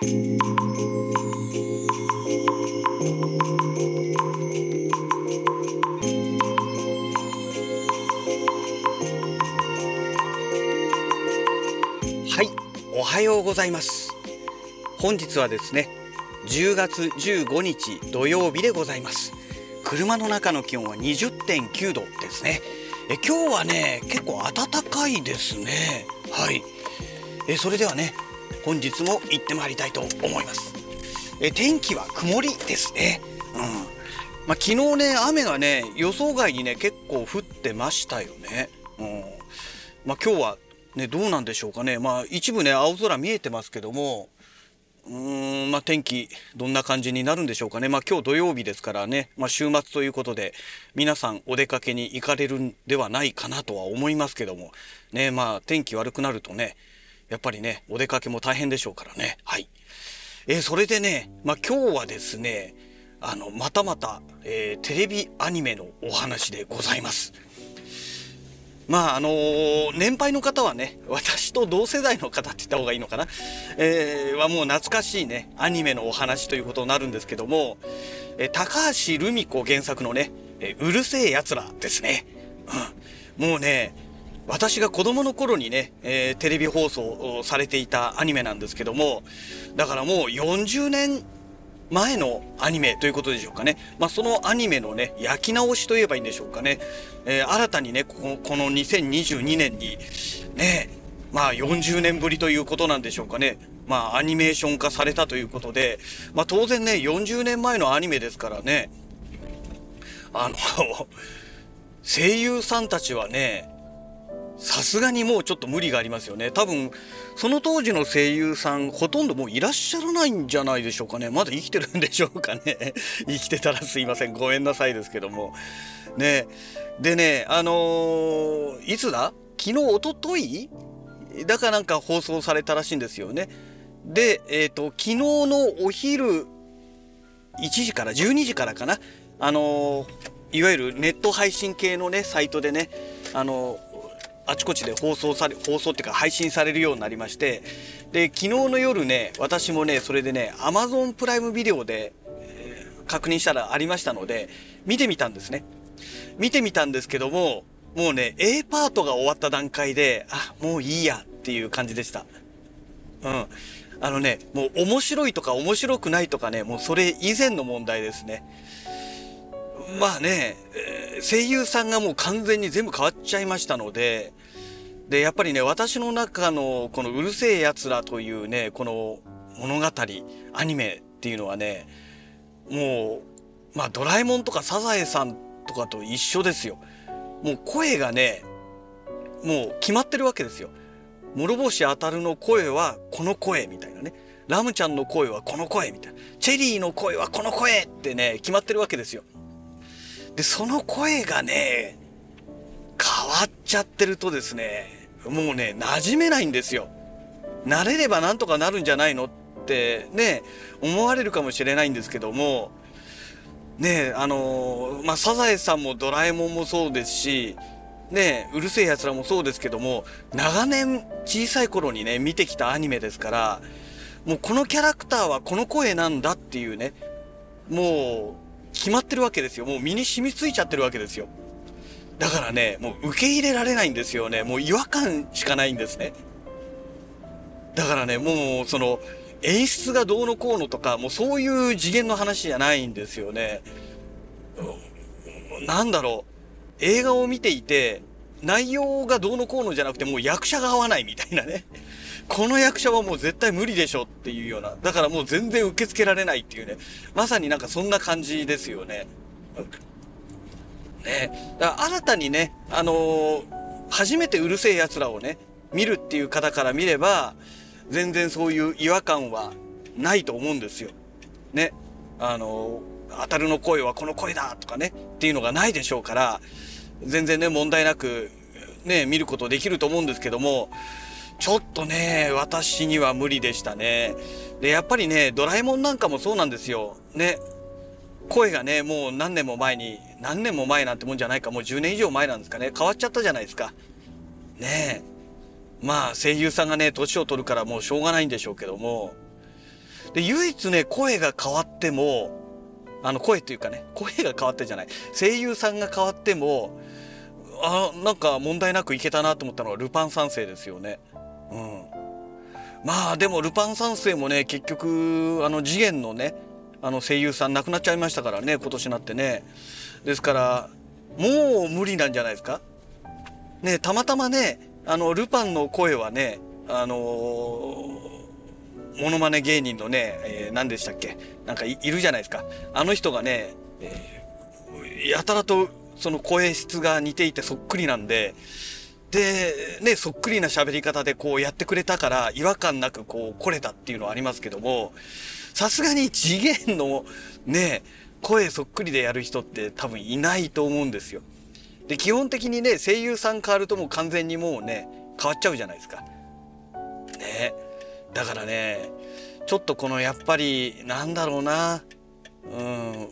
はいおはようございます。本日はですね10月15日土曜日でございます。車の中の気温は20.9度ですね。え今日はね結構暖かいですね。はい。えそれではね本日も行ってまいりたいと思います。え天気は曇りですね。うん。まあ、昨日ね雨がね予想外にね結構降ってましたよね。うん。まあ、今日はね、どうなんでしょうかね。まあ、一部ね、青空見えてますけども、うーん、まあ、天気、どんな感じになるんでしょうかね。まあ、今日土曜日ですからね、まあ、週末ということで、皆さんお出かけに行かれるんではないかなとは思いますけども、ね、まあ、天気悪くなるとね、やっぱりね、お出かけも大変でしょうからね。はい。えー、それでね、まあ、今日はですね、あの、またまた、えー、テレビアニメのお話でございます。まああのー、年配の方はね私と同世代の方って言った方がいいのかな、えー、はもう懐かしいねアニメのお話ということになるんですけども、えー、高橋留美子原作のね「えうるせえやつら」ですね、うん、もうね私が子供の頃にね、えー、テレビ放送されていたアニメなんですけどもだからもう40年前のアニメということでしょうかね。まあ、そのアニメのね、焼き直しといえばいいんでしょうかね。えー、新たにね、ここの2022年に、ね、まあ40年ぶりということなんでしょうかね。まあアニメーション化されたということで、まあ当然ね、40年前のアニメですからね、あの 声優さんたちはね、さすがにもうちょっと無理がありますよね。多分、その当時の声優さん、ほとんどもういらっしゃらないんじゃないでしょうかね。まだ生きてるんでしょうかね。生きてたらすいません。ごめんなさいですけども。ね。でね、あのー、いつだ？昨日、おととい？だからなんか放送されたらしいんですよね。で、えっ、ー、と、昨日のお昼1時から12時からかな。あのー、いわゆるネット配信系のね、サイトでね、あのあちこちで放送され放送っていうか配信されるようになりましてで昨日の夜ね私もねそれでね Amazon プライムビデオで、えー、確認したらありましたので見てみたんですね。見てみたんですけどももうね A パートが終わった段階であもういいやっていう感じでした。うん。あのねもう面白いとか面白くないとかねもうそれ以前の問題ですね。まあね、声優さんがもう完全に全部変わっちゃいましたので、で、やっぱりね、私の中のこのうるせえ奴らというね、この物語、アニメっていうのはね、もう、まあドラえもんとかサザエさんとかと一緒ですよ。もう声がね、もう決まってるわけですよ。諸星あたるの声はこの声みたいなね。ラムちゃんの声はこの声みたいな。チェリーの声はこの声ってね、決まってるわけですよ。で、その声がね、変わっちゃってるとですね、もうね、馴染めないんですよ。慣れればなんとかなるんじゃないのってね、思われるかもしれないんですけども、ねあのまあ、サザエさんもドラえもんもそうですし、ねうるせえ奴らもそうですけども、長年小さい頃にね、見てきたアニメですから、もうこのキャラクターはこの声なんだっていうね、もう決まってるわけですよ。もう身に染みついちゃってるわけですよ。だからね、もう受け入れられないんですよね。もう違和感しかないんですね。だからね、もうその演出がどうのこうのとか、もうそういう次元の話じゃないんですよね。なんだろう。映画を見ていて、内容がどうのこうのじゃなくて、もう役者が合わないみたいなね。この役者はもう絶対無理でしょっていうような。だからもう全然受け付けられないっていうね。まさになんかそんな感じですよね。ね。だから新たにね、あのー、初めてうるせえ奴らをね、見るっていう方から見れば、全然そういう違和感はないと思うんですよ。ね。あのー、当たるの声はこの声だとかね、っていうのがないでしょうから、全然ね、問題なく、ね、見ることできると思うんですけども、ちょっとね、私には無理でしたね。で、やっぱりね、ドラえもんなんかもそうなんですよ。ね。声がね、もう何年も前に、何年も前なんてもんじゃないか、もう10年以上前なんですかね。変わっちゃったじゃないですか。ねえ。まあ、声優さんがね、年を取るからもうしょうがないんでしょうけども、で唯一ね声が変わってもあの声っていうかね声が変わってじゃない声優さんが変わってもあなんか問題なくいけたなと思ったのはルパン三世ですよね。うん、まあでもルパン三世もね結局あの次元のねあの声優さん亡くなっちゃいましたからね今年なってね。ですからもう無理なんじゃないですか？ねたまたまねあのルパンの声はねあのー、モノマネ芸人のね、えー、何でしたっけ？なんかいるじゃないですかあの人がね、えー、やたらとその声質が似ていてそっくりなんででねそっくりな喋り方でこうやってくれたから違和感なくこう来れたっていうのはありますけどもさすがに次元のね声そっくりでやる人って多分いないと思うんですよ。で基本的にね声優さん変わるともう完全にもうね変わっちゃうじゃないですか。ねだからねちょっとこのやっぱりなんだろうなうん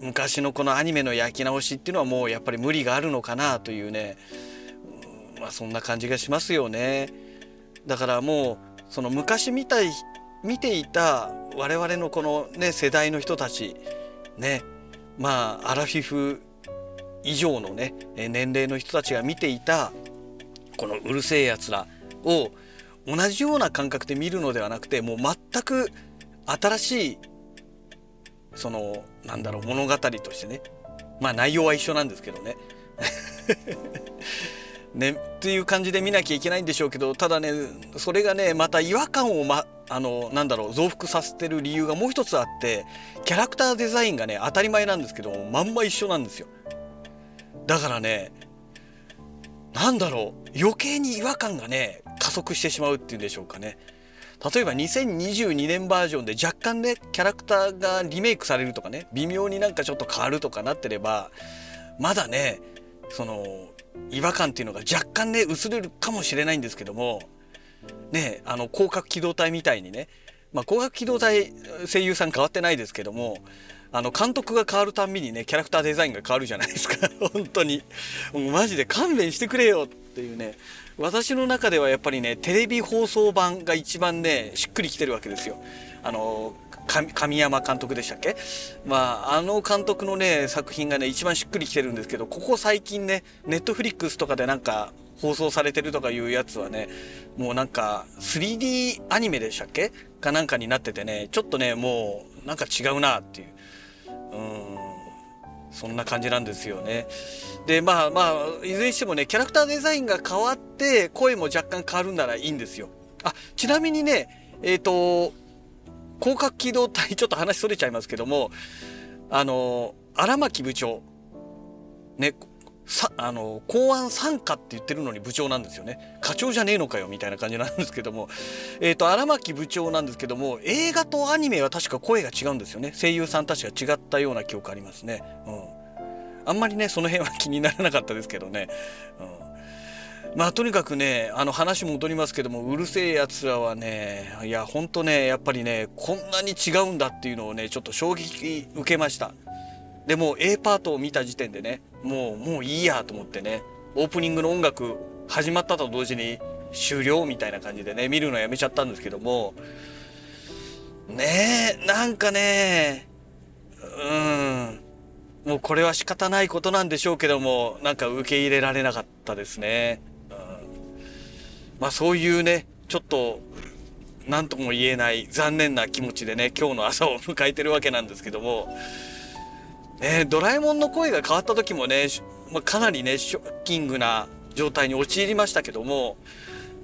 昔のこのアニメの焼き直しっていうのはもうやっぱり無理があるのかなというね、うん、まあそんな感じがしますよね。だからもうその昔見たい見ていた我々のこのね世代の人たちねまあアラフィフ以上のね年齢の人たちが見ていたこのうるせえやつらを同じような感覚で見るのではなくてもう全く新しいそのなんだろう物語としてねまあ内容は一緒なんですけどね。ねっていう感じで見なきゃいけないんでしょうけどただねそれがねまた違和感を、ま、あのなんだろう増幅させてる理由がもう一つあってキャラクターデザインがね当たり前なんですけどまんま一緒なんですよ。だからねなんだろう余計に違和感がね加速してしまうっていうんでしょうかね例えば2022年バージョンで若干ねキャラクターがリメイクされるとかね微妙になんかちょっと変わるとかなってればまだねその違和感っていうのが若干ね薄れるかもしれないんですけどもねあの広角機動隊みたいにねまあ広角機動隊声優さん変わってないですけどもあの監督が変わるたんびにねキャラクターデザインが変わるじゃないですか。本当に。もうマジで勘弁してくれよっていうね。私の中ではやっぱりねテレビ放送版が一番ねしっくりきてるわけですよ。あの神山監督でしたっけ？まああの監督のね作品がね一番しっくりきてるんですけどここ最近ねネットフリックスとかでなんか放送されてるとかいうやつはねもうなんか 3D アニメでしたっけ？かなんかになっててねちょっとねもうなんか違うなっていううんそんな感じなんですよね。でまあまあいずれにしてもねキャラクターデザインが変わって声も若干変わるならいいんですよ。あちなみにねえっ、ー、と広角機動隊ちょっと話それちゃいますけどもあの荒牧部長ねさあの公安参加って言ってるのに部長なんですよね。課長じゃねえのかよみたいな感じなんですけども。えっ、ー、と荒牧部長なんですけども映画とアニメは確か声が違うんですよね。声優さんたちが違ったような記憶ありますね。うん。あんまりねその辺は気にならなかったですけどね。うん。まあとにかくねあの話戻りますけどもうるせえやつらはねいやほんとねやっぱりねこんなに違うんだっていうのをねちょっと衝撃受けましたでも A パートを見た時点でねもうもういいやと思ってねオープニングの音楽始まったと同時に終了みたいな感じでね見るのやめちゃったんですけどもねえなんかねうんもうこれは仕方ないことなんでしょうけどもなんか受け入れられなかったですね。まあそういうねちょっと何とも言えない残念な気持ちでね今日の朝を迎えてるわけなんですけどもね、ドラえもんの声が変わった時もね、まあ、かなりねショッキングな状態に陥りましたけども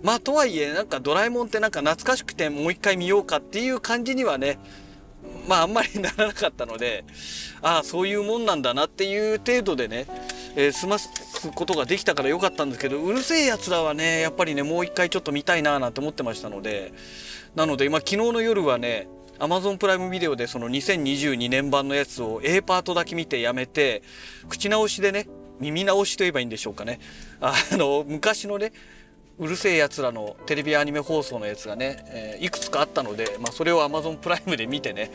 まあとはいえなんかドラえもんってなんか懐かしくてもう一回見ようかっていう感じにはねまああんまりならなかったのでああそういうもんなんだなっていう程度でね、えー、済ますことができたからよかったんですけどうるせえやつらはねやっぱりねもう一回ちょっと見たいななんて思ってましたのでなので今昨日の夜はね Amazon プライムビデオでその2022年版のやつを A パートだけ見てやめて口直しでね耳直しと言えばいいんでしょうかね。あの昔のねうるせえやつらのテレビアニメ放送のやつがね、えー、いくつかあったので、まあ、それを Amazon プライムで見てね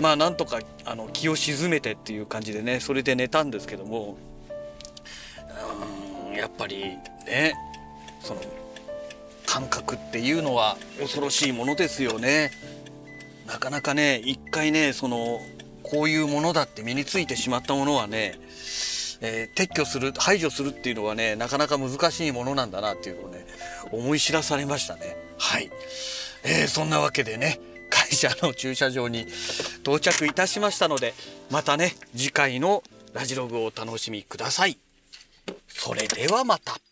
まあなんとかあの気を鎮めてっていう感じでねそれで寝たんですけどもやっぱりねその感覚っていうのは恐ろしいものですよね。なかなかね一回ねそのこういうものだって身についてしまったものはね、えー撤去する排除するっていうのはねなかなか難しいものなんだなっていうのをね思い知らされましたね。はい、えーそんなわけでね会社の駐車場に 到着いたしましたのでまたね次回のラジログをお楽しみください。それではまた。